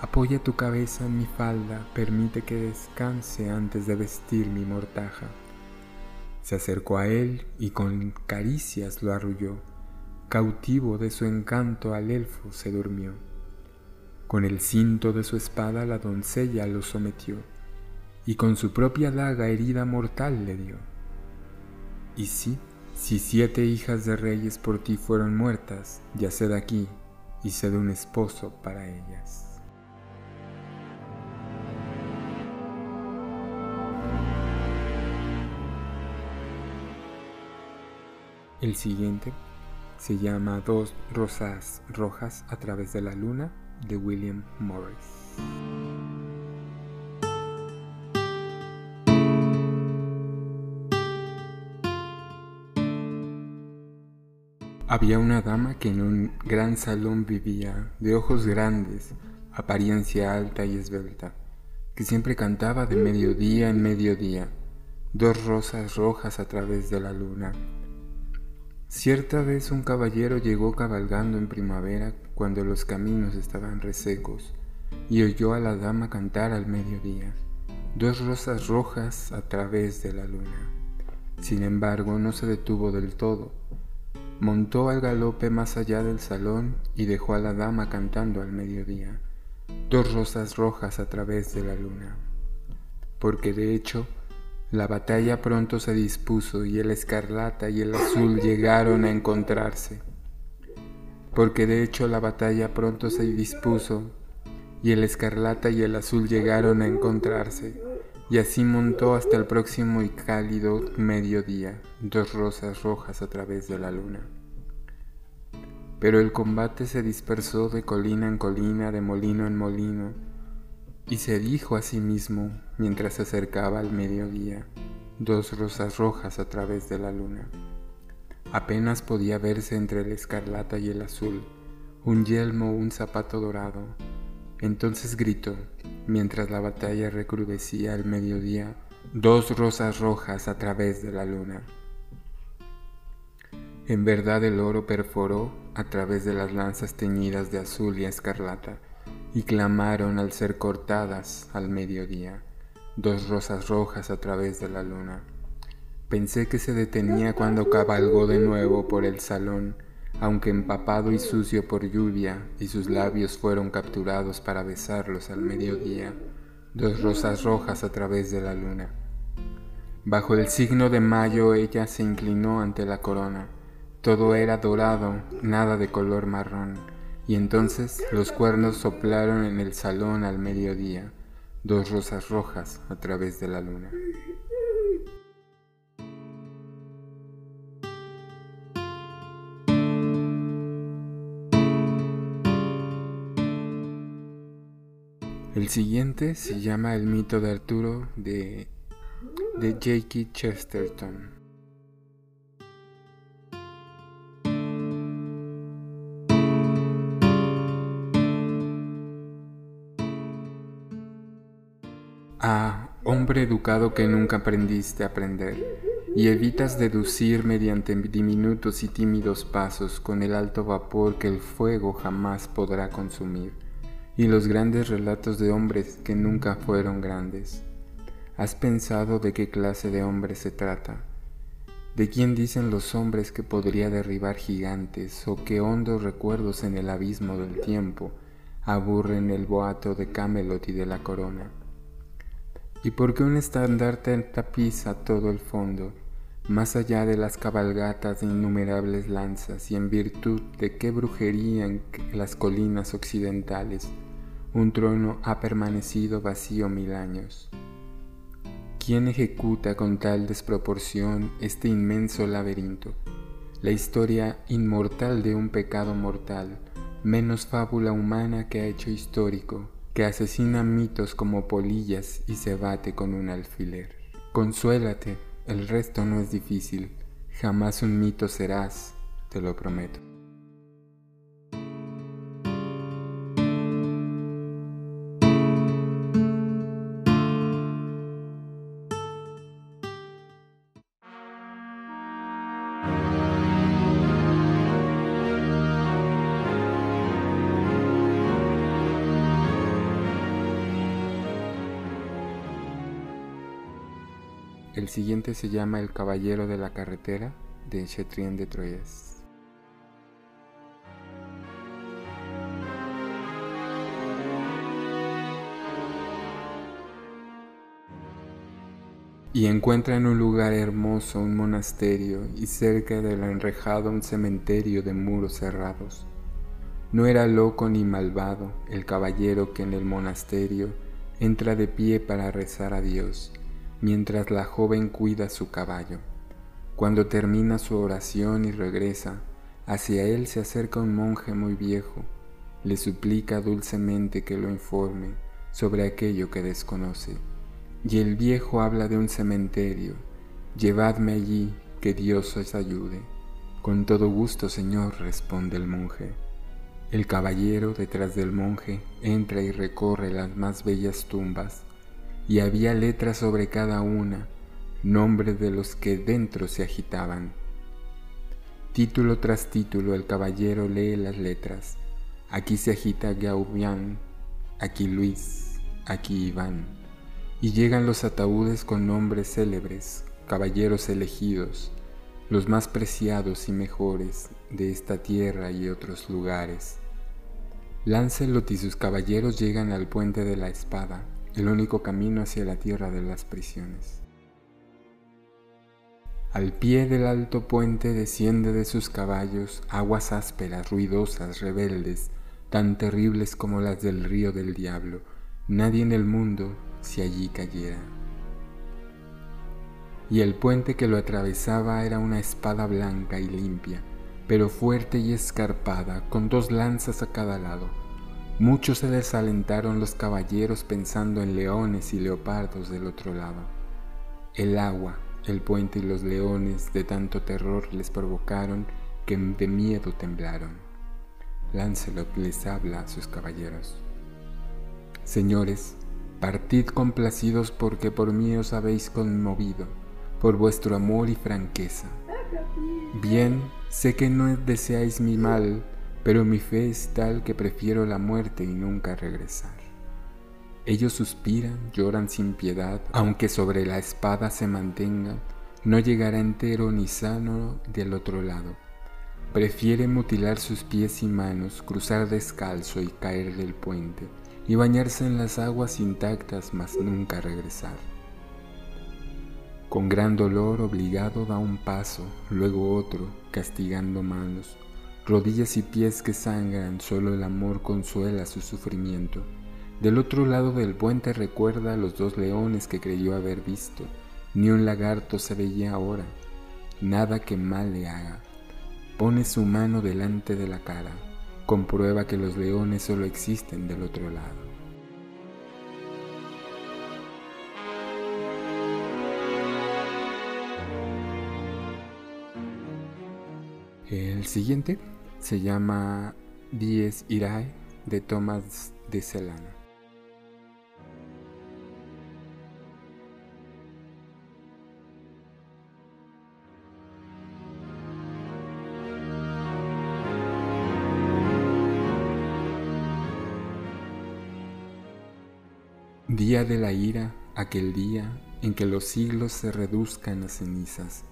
apoya tu cabeza en mi falda, permite que descanse antes de vestir mi mortaja. Se acercó a él y con caricias lo arrulló cautivo de su encanto al elfo se durmió. Con el cinto de su espada la doncella lo sometió, y con su propia daga herida mortal le dio. Y sí, si siete hijas de reyes por ti fueron muertas, ya sé de aquí y sé de un esposo para ellas. El siguiente se llama Dos Rosas Rojas a través de la Luna de William Morris. Había una dama que en un gran salón vivía, de ojos grandes, apariencia alta y esbelta, que siempre cantaba de mediodía en mediodía, dos rosas rojas a través de la luna, Cierta vez un caballero llegó cabalgando en primavera cuando los caminos estaban resecos y oyó a la dama cantar al mediodía, dos rosas rojas a través de la luna. Sin embargo, no se detuvo del todo. Montó al galope más allá del salón y dejó a la dama cantando al mediodía, dos rosas rojas a través de la luna. Porque de hecho, la batalla pronto se dispuso y el escarlata y el azul llegaron a encontrarse. Porque de hecho la batalla pronto se dispuso y el escarlata y el azul llegaron a encontrarse. Y así montó hasta el próximo y cálido mediodía, dos rosas rojas a través de la luna. Pero el combate se dispersó de colina en colina, de molino en molino, y se dijo a sí mismo mientras se acercaba al mediodía, dos rosas rojas a través de la luna. Apenas podía verse entre el escarlata y el azul, un yelmo o un zapato dorado. Entonces gritó, mientras la batalla recrudecía al mediodía, dos rosas rojas a través de la luna. En verdad el oro perforó a través de las lanzas teñidas de azul y escarlata, y clamaron al ser cortadas al mediodía, dos rosas rojas a través de la luna. Pensé que se detenía cuando cabalgó de nuevo por el salón, aunque empapado y sucio por lluvia, y sus labios fueron capturados para besarlos al mediodía, dos rosas rojas a través de la luna. Bajo el signo de mayo ella se inclinó ante la corona, Todo era dorado, nada de color marrón, y entonces los cuernos soplaron en el salón al mediodía, dos rosas rojas a través de la luna. El siguiente se llama El mito de Arturo de, de J.K. Chesterton. Hombre educado que nunca aprendiste a aprender, y evitas deducir mediante diminutos y tímidos pasos con el alto vapor que el fuego jamás podrá consumir y los grandes relatos de hombres que nunca fueron grandes. ¿Has pensado de qué clase de hombre se trata? ¿De quién dicen los hombres que podría derribar gigantes o qué hondos recuerdos en el abismo del tiempo aburren el boato de Camelot y de la corona? ¿Y por qué un estandarte tapiza todo el fondo, más allá de las cabalgatas de innumerables lanzas y en virtud de qué brujería en las colinas occidentales un trono ha permanecido vacío mil años. ¿Quién ejecuta con tal desproporción este inmenso laberinto? La historia inmortal de un pecado mortal, menos fábula humana que ha hecho histórico, que asesina mitos como polillas y se bate con un alfiler. Consuélate, el resto no es difícil, jamás un mito serás, te lo prometo. El siguiente se llama El Caballero de la Carretera de Chetrien de Troyes. Y encuentra en un lugar hermoso un monasterio y cerca del enrejado un cementerio de muros cerrados. No era loco ni malvado el caballero que en el monasterio entra de pie para rezar a Dios mientras la joven cuida su caballo. Cuando termina su oración y regresa, hacia él se acerca un monje muy viejo, le suplica dulcemente que lo informe sobre aquello que desconoce. Y el viejo habla de un cementerio, llevadme allí, que Dios os ayude. Con todo gusto, Señor, responde el monje. El caballero detrás del monje entra y recorre las más bellas tumbas y había letras sobre cada una, nombres de los que dentro se agitaban. Título tras título el caballero lee las letras. Aquí se agita Gaubian, aquí Luis, aquí Iván. Y llegan los ataúdes con nombres célebres, caballeros elegidos, los más preciados y mejores de esta tierra y otros lugares. Lancelot y sus caballeros llegan al puente de la espada, el único camino hacia la tierra de las prisiones. Al pie del alto puente desciende de sus caballos aguas ásperas, ruidosas, rebeldes, tan terribles como las del río del diablo. Nadie en el mundo si allí cayera. Y el puente que lo atravesaba era una espada blanca y limpia, pero fuerte y escarpada, con dos lanzas a cada lado Muchos se desalentaron los caballeros pensando en leones y leopardos del otro lado. El agua, el puente y los leones de tanto terror les provocaron que de miedo temblaron. Lancelot les habla a sus caballeros. Señores, partid complacidos porque por mí os habéis conmovido, por vuestro amor y franqueza. Bien, sé que no deseáis mi mal, pero mi fe es tal que prefiero la muerte y nunca regresar. Ellos suspiran, lloran sin piedad, aunque sobre la espada se mantengan, no llegará entero ni sano del otro lado. Prefiere mutilar sus pies y manos, cruzar descalzo y caer del puente, y bañarse en las aguas intactas, mas nunca regresar. Con gran dolor obligado da un paso, luego otro, castigando manos, rodillas y pies que sangran, solo el amor consuela su sufrimiento. Del otro lado del puente recuerda a los dos leones que creyó haber visto, ni un lagarto se veía ahora, nada que mal le haga. Pone su mano delante de la cara, comprueba que los leones solo existen del otro lado. El siguiente se llama Dies Irae de Thomas de Celano. Día de la ira, aquel día en que los siglos se reduzcan a cenizas,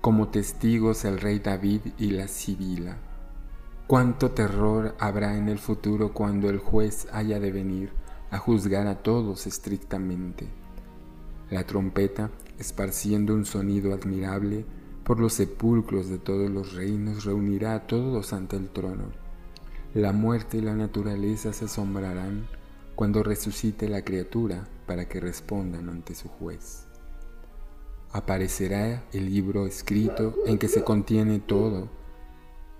como testigos el rey David y la Sibila. Cuánto terror habrá en el futuro cuando el juez haya de venir a juzgar a todos estrictamente. La trompeta, esparciendo un sonido admirable por los sepulcros de todos los reinos, reunirá a todos ante el trono. La muerte y la naturaleza se asombrarán cuando resucite la criatura para que respondan ante su juez. Aparecerá el libro escrito en que se contiene todo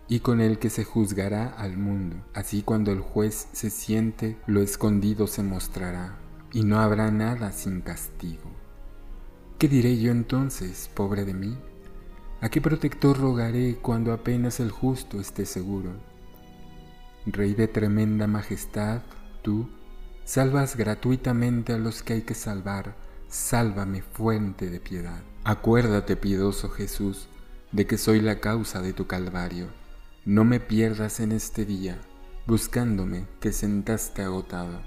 y con el que se juzgará al mundo. Así cuando el juez se siente, lo escondido se mostrará, y no habrá nada sin castigo. ¿Qué diré yo entonces, pobre de mí? ¿A qué protector rogaré cuando apenas el justo esté seguro? Rey de tremenda majestad, tú, Salvas gratuitamente a los que hay que salvar. Sálvame, fuente de piedad. Acuérdate, piedoso Jesús, de que soy la causa de tu calvario. No me pierdas en este día, buscándome que sentaste agotado.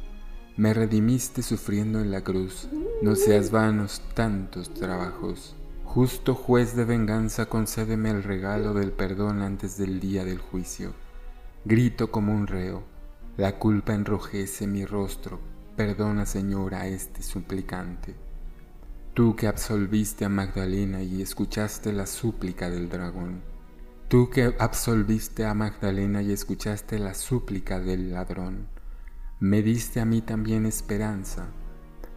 Me redimiste sufriendo en la cruz, no seas vanos tantos trabajos. Justo juez de venganza, concédeme el regalo del perdón antes del día del juicio. Grito como un reo, la culpa enrojece mi rostro, perdona Señor a este suplicante. Tú que absolviste a Magdalena y escuchaste la súplica del dragón. Tú que absolviste a Magdalena y escuchaste la súplica del ladrón. Me diste a mí también esperanza.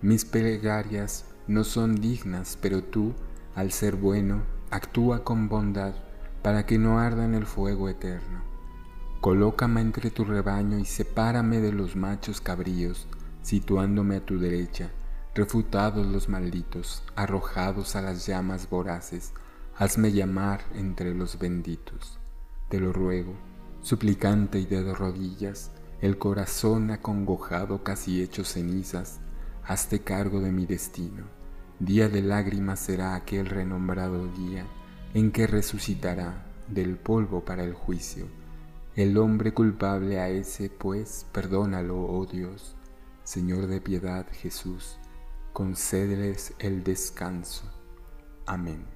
Mis plegarias no son dignas, pero tú, al ser bueno, actúa con bondad para que no arda en el fuego eterno. Colócame entre tu rebaño y sepárame de los machos cabríos, situándome a tu derecha, refutados los malditos, arrojados a las llamas voraces, hazme llamar entre los benditos. Te lo ruego, suplicante y de rodillas, el corazón acongojado casi hecho cenizas, hazte cargo de mi destino. Día de lágrimas será aquel renombrado día en que resucitará del polvo para el juicio el hombre culpable a ese, pues, perdónalo, oh Dios, Señor de piedad Jesús, concédeles el descanso. Amén.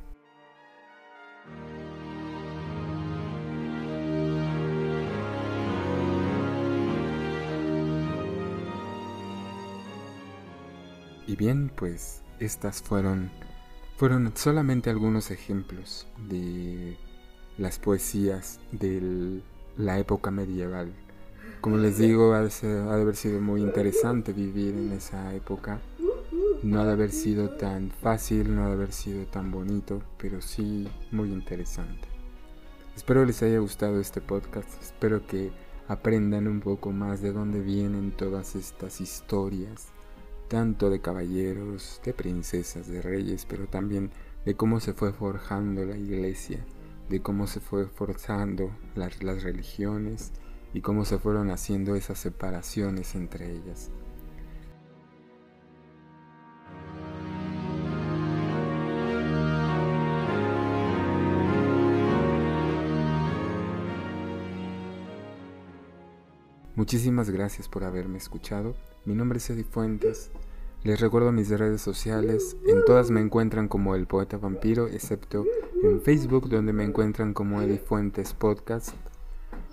Y bien, pues estas fueron fueron solamente algunos ejemplos de las poesías del la época medieval. Como les digo, ha de, haber sido muy interesante vivir en esa época. No ha de haber sido tan fácil, no ha de haber sido tan bonito, pero sí muy interesante. Espero les haya gustado este podcast, espero que aprendan un poco más de dónde vienen todas estas historias, tanto de caballeros, de princesas, de reyes, pero también de cómo se fue forjando la iglesia de cómo se fue forzando las, las religiones y cómo se fueron haciendo esas separaciones entre ellas. Muchísimas gracias por haberme escuchado. Mi nombre es Eddie Fuentes. Les recuerdo mis redes sociales, en todas me encuentran como el poeta vampiro, excepto en Facebook donde me encuentran como Eddie Fuentes Podcast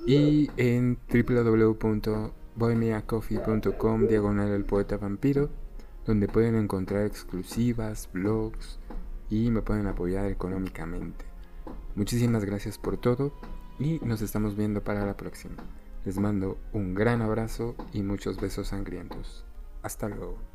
y en www.bohemiacoffee.com diagonal el poeta vampiro donde pueden encontrar exclusivas, blogs y me pueden apoyar económicamente. Muchísimas gracias por todo y nos estamos viendo para la próxima. Les mando un gran abrazo y muchos besos sangrientos. Hasta luego.